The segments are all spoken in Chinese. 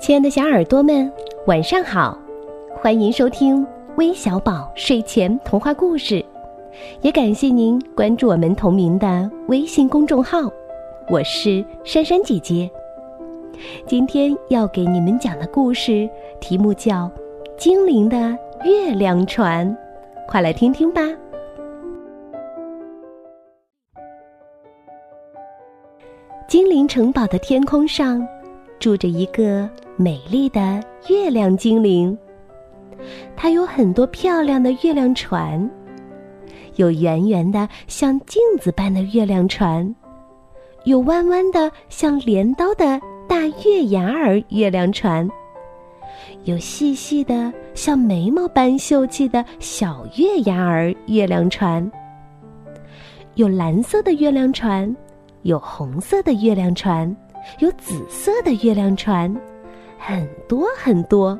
亲爱的小耳朵们，晚上好！欢迎收听微小宝睡前童话故事，也感谢您关注我们同名的微信公众号。我是珊珊姐姐。今天要给你们讲的故事题目叫《精灵的月亮船》，快来听听吧。精灵城堡的天空上，住着一个美丽的月亮精灵。它有很多漂亮的月亮船，有圆圆的像镜子般的月亮船，有弯弯的像镰刀的大月牙儿月亮船，有细细的像眉毛般秀气的小月牙儿月亮船，有蓝色的月亮船。有红色的月亮船，有紫色的月亮船，很多很多。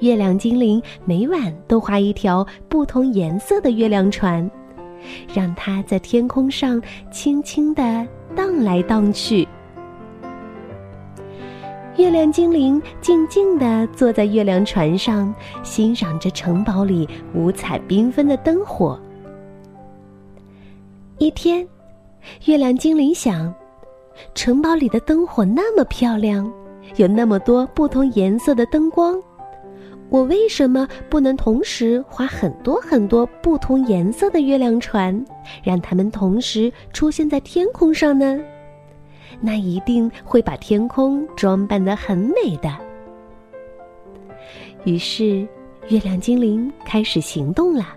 月亮精灵每晚都画一条不同颜色的月亮船，让它在天空上轻轻的荡来荡去。月亮精灵静静的坐在月亮船上，欣赏着城堡里五彩缤纷的灯火。一天。月亮精灵想：城堡里的灯火那么漂亮，有那么多不同颜色的灯光，我为什么不能同时划很多很多不同颜色的月亮船，让它们同时出现在天空上呢？那一定会把天空装扮得很美的。于是，月亮精灵开始行动了。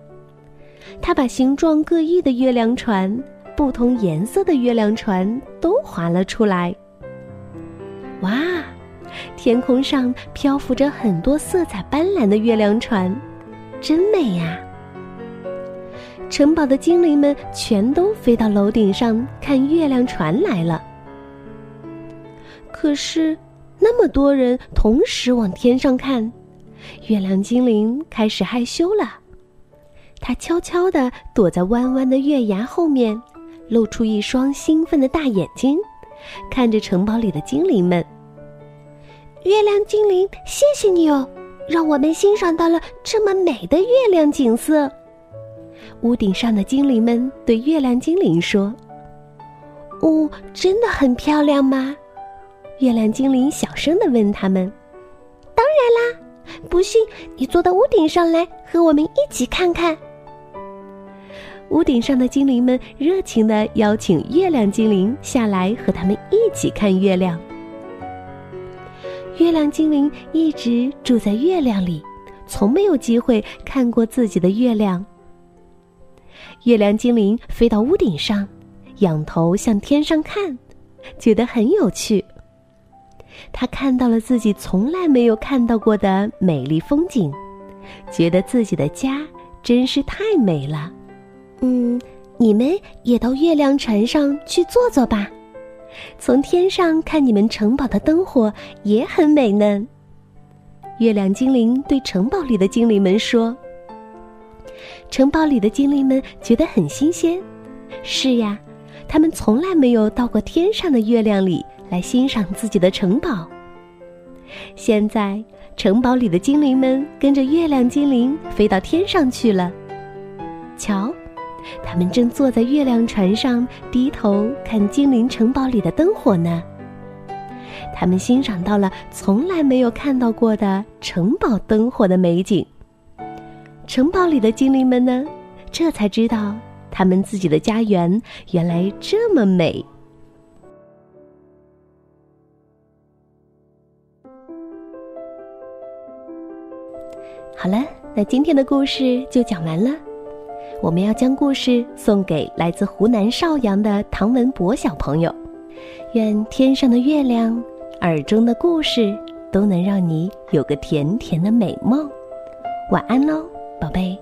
他把形状各异的月亮船。不同颜色的月亮船都划了出来。哇，天空上漂浮着很多色彩斑斓的月亮船，真美呀！城堡的精灵们全都飞到楼顶上看月亮船来了。可是，那么多人同时往天上看，月亮精灵开始害羞了。他悄悄地躲在弯弯的月牙后面。露出一双兴奋的大眼睛，看着城堡里的精灵们。月亮精灵，谢谢你哦，让我们欣赏到了这么美的月亮景色。屋顶上的精灵们对月亮精灵说：“哦，真的很漂亮吗？”月亮精灵小声的问他们：“当然啦，不信你坐到屋顶上来，和我们一起看看。”屋顶上的精灵们热情地邀请月亮精灵下来和他们一起看月亮。月亮精灵一直住在月亮里，从没有机会看过自己的月亮。月亮精灵飞到屋顶上，仰头向天上看，觉得很有趣。他看到了自己从来没有看到过的美丽风景，觉得自己的家真是太美了。嗯，你们也到月亮船上去坐坐吧，从天上看你们城堡的灯火也很美呢。月亮精灵对城堡里的精灵们说：“城堡里的精灵们觉得很新鲜。是呀，他们从来没有到过天上的月亮里来欣赏自己的城堡。现在，城堡里的精灵们跟着月亮精灵飞到天上去了。瞧。”他们正坐在月亮船上，低头看精灵城堡里的灯火呢。他们欣赏到了从来没有看到过的城堡灯火的美景。城堡里的精灵们呢，这才知道他们自己的家园原来这么美。好了，那今天的故事就讲完了。我们要将故事送给来自湖南邵阳的唐文博小朋友，愿天上的月亮、耳中的故事都能让你有个甜甜的美梦。晚安喽，宝贝。